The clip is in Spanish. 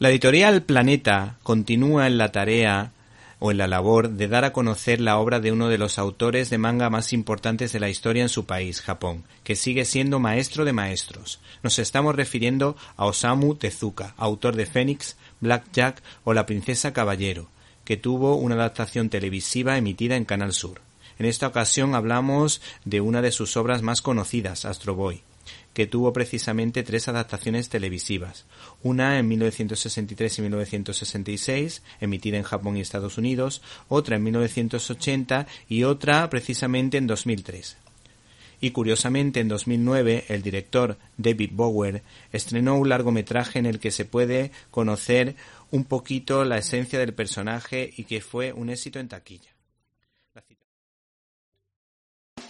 La editorial Planeta continúa en la tarea o en la labor de dar a conocer la obra de uno de los autores de manga más importantes de la historia en su país, Japón, que sigue siendo maestro de maestros. Nos estamos refiriendo a Osamu Tezuka, autor de Fénix, Black Jack o La princesa caballero, que tuvo una adaptación televisiva emitida en Canal Sur. En esta ocasión hablamos de una de sus obras más conocidas, Astro Boy, que tuvo precisamente tres adaptaciones televisivas, una en 1963 y 1966, emitida en Japón y Estados Unidos, otra en 1980 y otra precisamente en 2003. Y curiosamente en 2009 el director David Bower estrenó un largometraje en el que se puede conocer un poquito la esencia del personaje y que fue un éxito en taquilla.